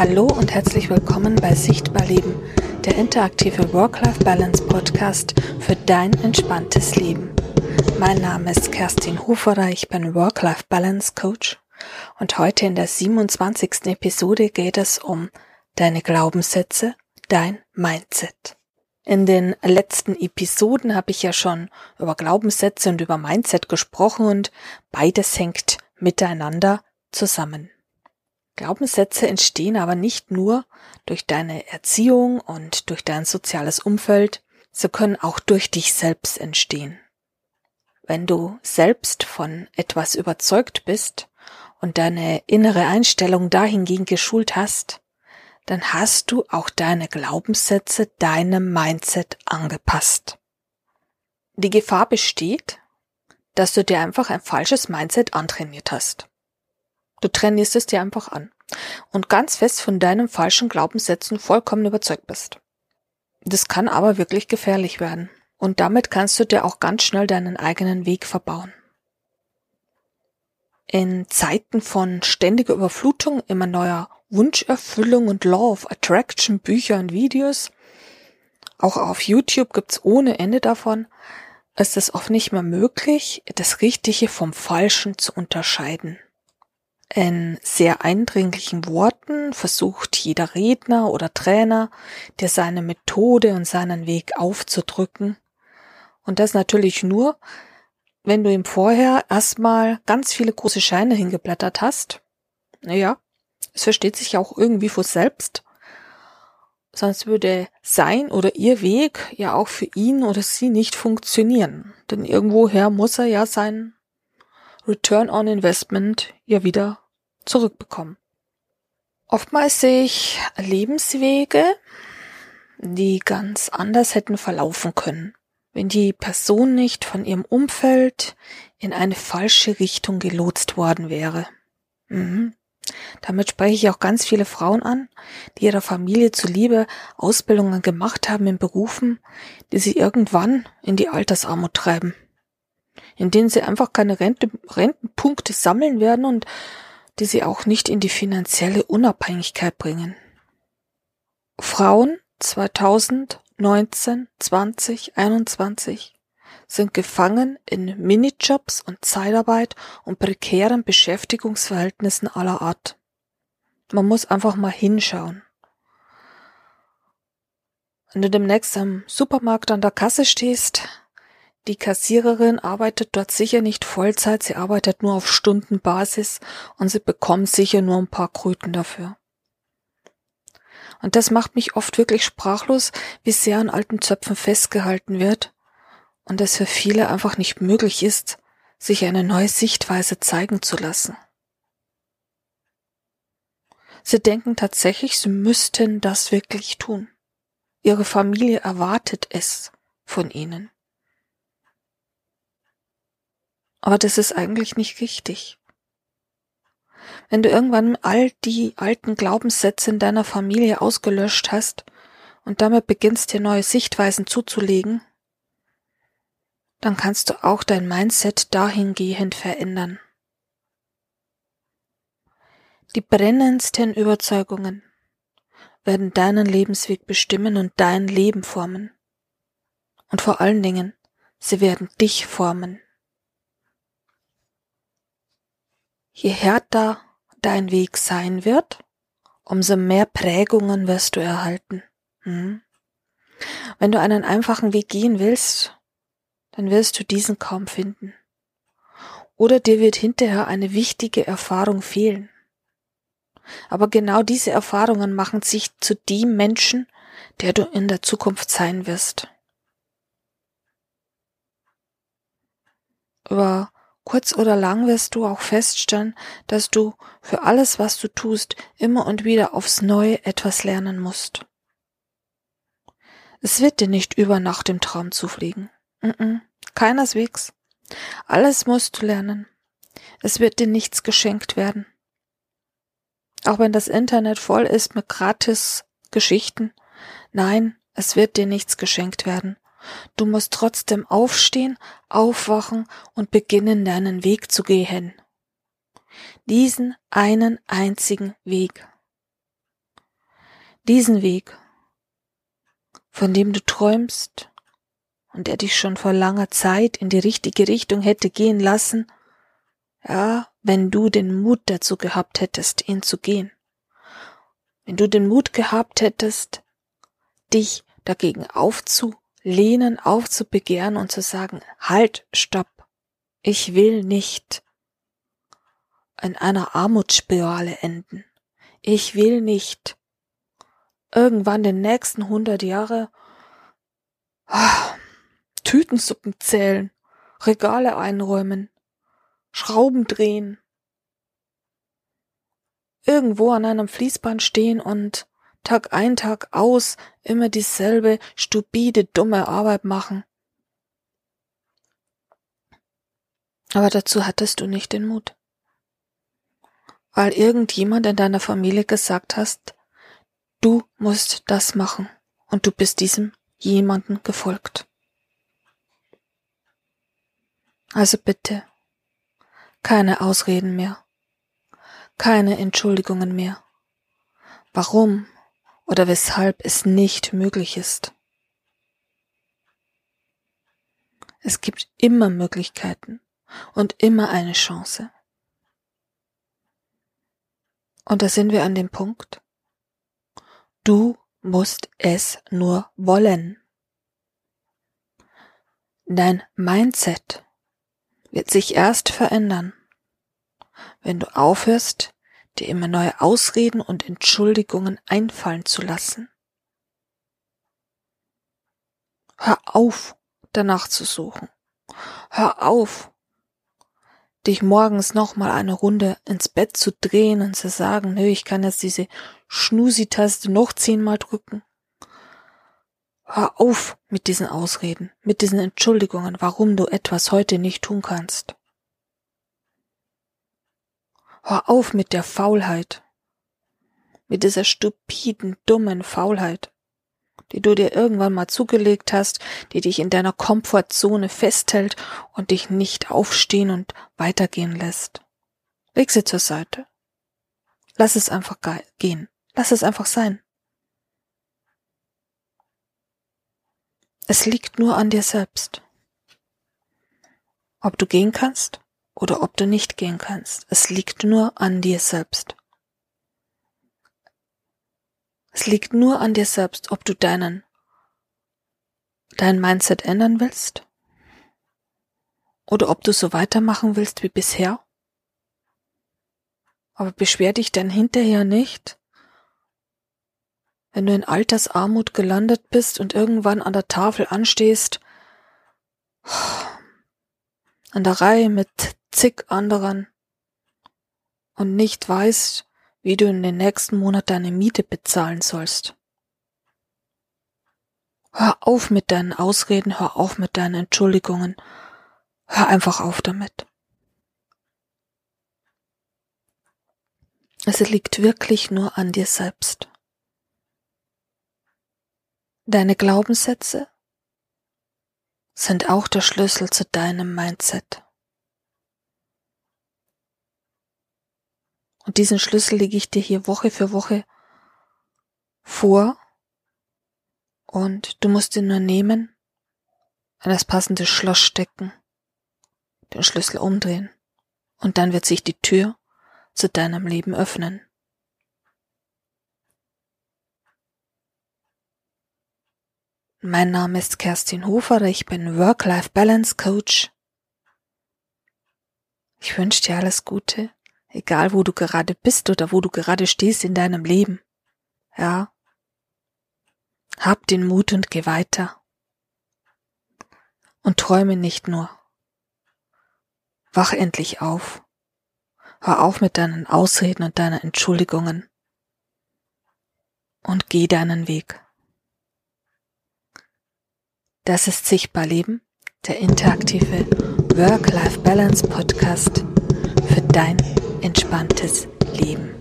Hallo und herzlich willkommen bei Sichtbar Leben, der interaktive Work-Life-Balance-Podcast für dein entspanntes Leben. Mein Name ist Kerstin Huferer, ich bin Work-Life-Balance-Coach und heute in der 27. Episode geht es um deine Glaubenssätze, dein Mindset. In den letzten Episoden habe ich ja schon über Glaubenssätze und über Mindset gesprochen und beides hängt miteinander zusammen. Glaubenssätze entstehen aber nicht nur durch deine Erziehung und durch dein soziales Umfeld, sie können auch durch dich selbst entstehen. Wenn du selbst von etwas überzeugt bist und deine innere Einstellung dahingehend geschult hast, dann hast du auch deine Glaubenssätze deinem Mindset angepasst. Die Gefahr besteht, dass du dir einfach ein falsches Mindset antrainiert hast. Du trainierst es dir einfach an und ganz fest von deinen falschen Glaubenssätzen vollkommen überzeugt bist. Das kann aber wirklich gefährlich werden. Und damit kannst du dir auch ganz schnell deinen eigenen Weg verbauen. In Zeiten von ständiger Überflutung, immer neuer Wunscherfüllung und Law of Attraction, Bücher und Videos, auch auf YouTube gibt's ohne Ende davon, ist es oft nicht mehr möglich, das Richtige vom Falschen zu unterscheiden. In sehr eindringlichen Worten versucht jeder Redner oder Trainer, dir seine Methode und seinen Weg aufzudrücken. Und das natürlich nur, wenn du ihm vorher erstmal ganz viele große Scheine hingeblättert hast. Naja, es versteht sich ja auch irgendwie vor selbst. Sonst würde sein oder ihr Weg ja auch für ihn oder sie nicht funktionieren. Denn irgendwoher muss er ja sein Return on Investment ja wieder zurückbekommen. Oftmals sehe ich Lebenswege, die ganz anders hätten verlaufen können, wenn die Person nicht von ihrem Umfeld in eine falsche Richtung gelotst worden wäre. Mhm. Damit spreche ich auch ganz viele Frauen an, die ihrer Familie zuliebe Ausbildungen gemacht haben in Berufen, die sie irgendwann in die Altersarmut treiben, in denen sie einfach keine Rente, Rentenpunkte sammeln werden und die sie auch nicht in die finanzielle Unabhängigkeit bringen. Frauen 2019, 20, 21 sind gefangen in Minijobs und Zeitarbeit und prekären Beschäftigungsverhältnissen aller Art. Man muss einfach mal hinschauen. Wenn du demnächst am Supermarkt an der Kasse stehst, die Kassiererin arbeitet dort sicher nicht Vollzeit, sie arbeitet nur auf Stundenbasis und sie bekommt sicher nur ein paar Kröten dafür. Und das macht mich oft wirklich sprachlos, wie sehr an alten Zöpfen festgehalten wird und es für viele einfach nicht möglich ist, sich eine neue Sichtweise zeigen zu lassen. Sie denken tatsächlich, sie müssten das wirklich tun. Ihre Familie erwartet es von ihnen. Aber das ist eigentlich nicht richtig. Wenn du irgendwann all die alten Glaubenssätze in deiner Familie ausgelöscht hast und damit beginnst dir neue Sichtweisen zuzulegen, dann kannst du auch dein Mindset dahingehend verändern. Die brennendsten Überzeugungen werden deinen Lebensweg bestimmen und dein Leben formen. Und vor allen Dingen, sie werden dich formen. Je härter dein Weg sein wird, umso mehr Prägungen wirst du erhalten. Hm? Wenn du einen einfachen Weg gehen willst, dann wirst du diesen kaum finden. Oder dir wird hinterher eine wichtige Erfahrung fehlen. Aber genau diese Erfahrungen machen sich zu dem Menschen, der du in der Zukunft sein wirst. Über Kurz oder lang wirst du auch feststellen, dass du für alles, was du tust, immer und wieder aufs Neue etwas lernen musst. Es wird dir nicht über Nacht im Traum zufliegen. Mm keineswegs. Alles musst du lernen. Es wird dir nichts geschenkt werden. Auch wenn das Internet voll ist mit gratis Geschichten. Nein, es wird dir nichts geschenkt werden. Du musst trotzdem aufstehen, aufwachen und beginnen, deinen Weg zu gehen. Diesen einen einzigen Weg. diesen Weg, von dem du träumst und der dich schon vor langer Zeit in die richtige Richtung hätte gehen lassen, ja, wenn du den Mut dazu gehabt hättest, ihn zu gehen. Wenn du den Mut gehabt hättest, dich dagegen aufzulehnen, aufzubegehren und zu sagen, halt, stopp, ich will nicht in einer Armutsspirale enden. Ich will nicht irgendwann den nächsten hundert Jahre ah, Tütensuppen zählen, Regale einräumen, Schrauben drehen, irgendwo an einem Fließband stehen und Tag ein, Tag aus immer dieselbe stupide, dumme Arbeit machen. Aber dazu hattest du nicht den Mut. Weil irgendjemand in deiner Familie gesagt hast, du musst das machen und du bist diesem jemanden gefolgt. Also bitte, keine Ausreden mehr, keine Entschuldigungen mehr, warum oder weshalb es nicht möglich ist. Es gibt immer Möglichkeiten und immer eine Chance. Und da sind wir an dem Punkt. Du musst es nur wollen. Dein Mindset wird sich erst verändern, wenn du aufhörst, dir immer neue Ausreden und Entschuldigungen einfallen zu lassen. Hör auf, danach zu suchen. Hör auf, dich morgens nochmal eine Runde ins Bett zu drehen und zu sagen, nö, ich kann jetzt diese Schnusi-Taste noch zehnmal drücken. Hör auf mit diesen Ausreden, mit diesen Entschuldigungen, warum du etwas heute nicht tun kannst. Hör auf mit der Faulheit, mit dieser stupiden, dummen Faulheit, die du dir irgendwann mal zugelegt hast, die dich in deiner Komfortzone festhält und dich nicht aufstehen und weitergehen lässt. Leg sie zur Seite. Lass es einfach gehen. Lass es einfach sein. Es liegt nur an dir selbst. Ob du gehen kannst oder ob du nicht gehen kannst. Es liegt nur an dir selbst. Es liegt nur an dir selbst, ob du deinen, dein Mindset ändern willst oder ob du so weitermachen willst wie bisher. Aber beschwer dich denn hinterher nicht, wenn du in Altersarmut gelandet bist und irgendwann an der Tafel anstehst, an der Reihe mit zig anderen und nicht weißt, wie du in den nächsten Monat deine Miete bezahlen sollst. Hör auf mit deinen Ausreden, hör auf mit deinen Entschuldigungen, hör einfach auf damit. Es liegt wirklich nur an dir selbst. Deine Glaubenssätze sind auch der Schlüssel zu deinem Mindset. Und diesen Schlüssel lege ich dir hier Woche für Woche vor und du musst ihn nur nehmen, an das passende Schloss stecken, den Schlüssel umdrehen und dann wird sich die Tür zu deinem Leben öffnen. Mein Name ist Kerstin Hofer, ich bin Work-Life-Balance Coach. Ich wünsche dir alles Gute, egal wo du gerade bist oder wo du gerade stehst in deinem Leben. Ja. Hab den Mut und geh weiter. Und träume nicht nur. Wach endlich auf. Hör auf mit deinen Ausreden und deinen Entschuldigungen. Und geh deinen Weg. Das ist Sichtbar Leben, der interaktive Work-Life-Balance Podcast für dein entspanntes Leben.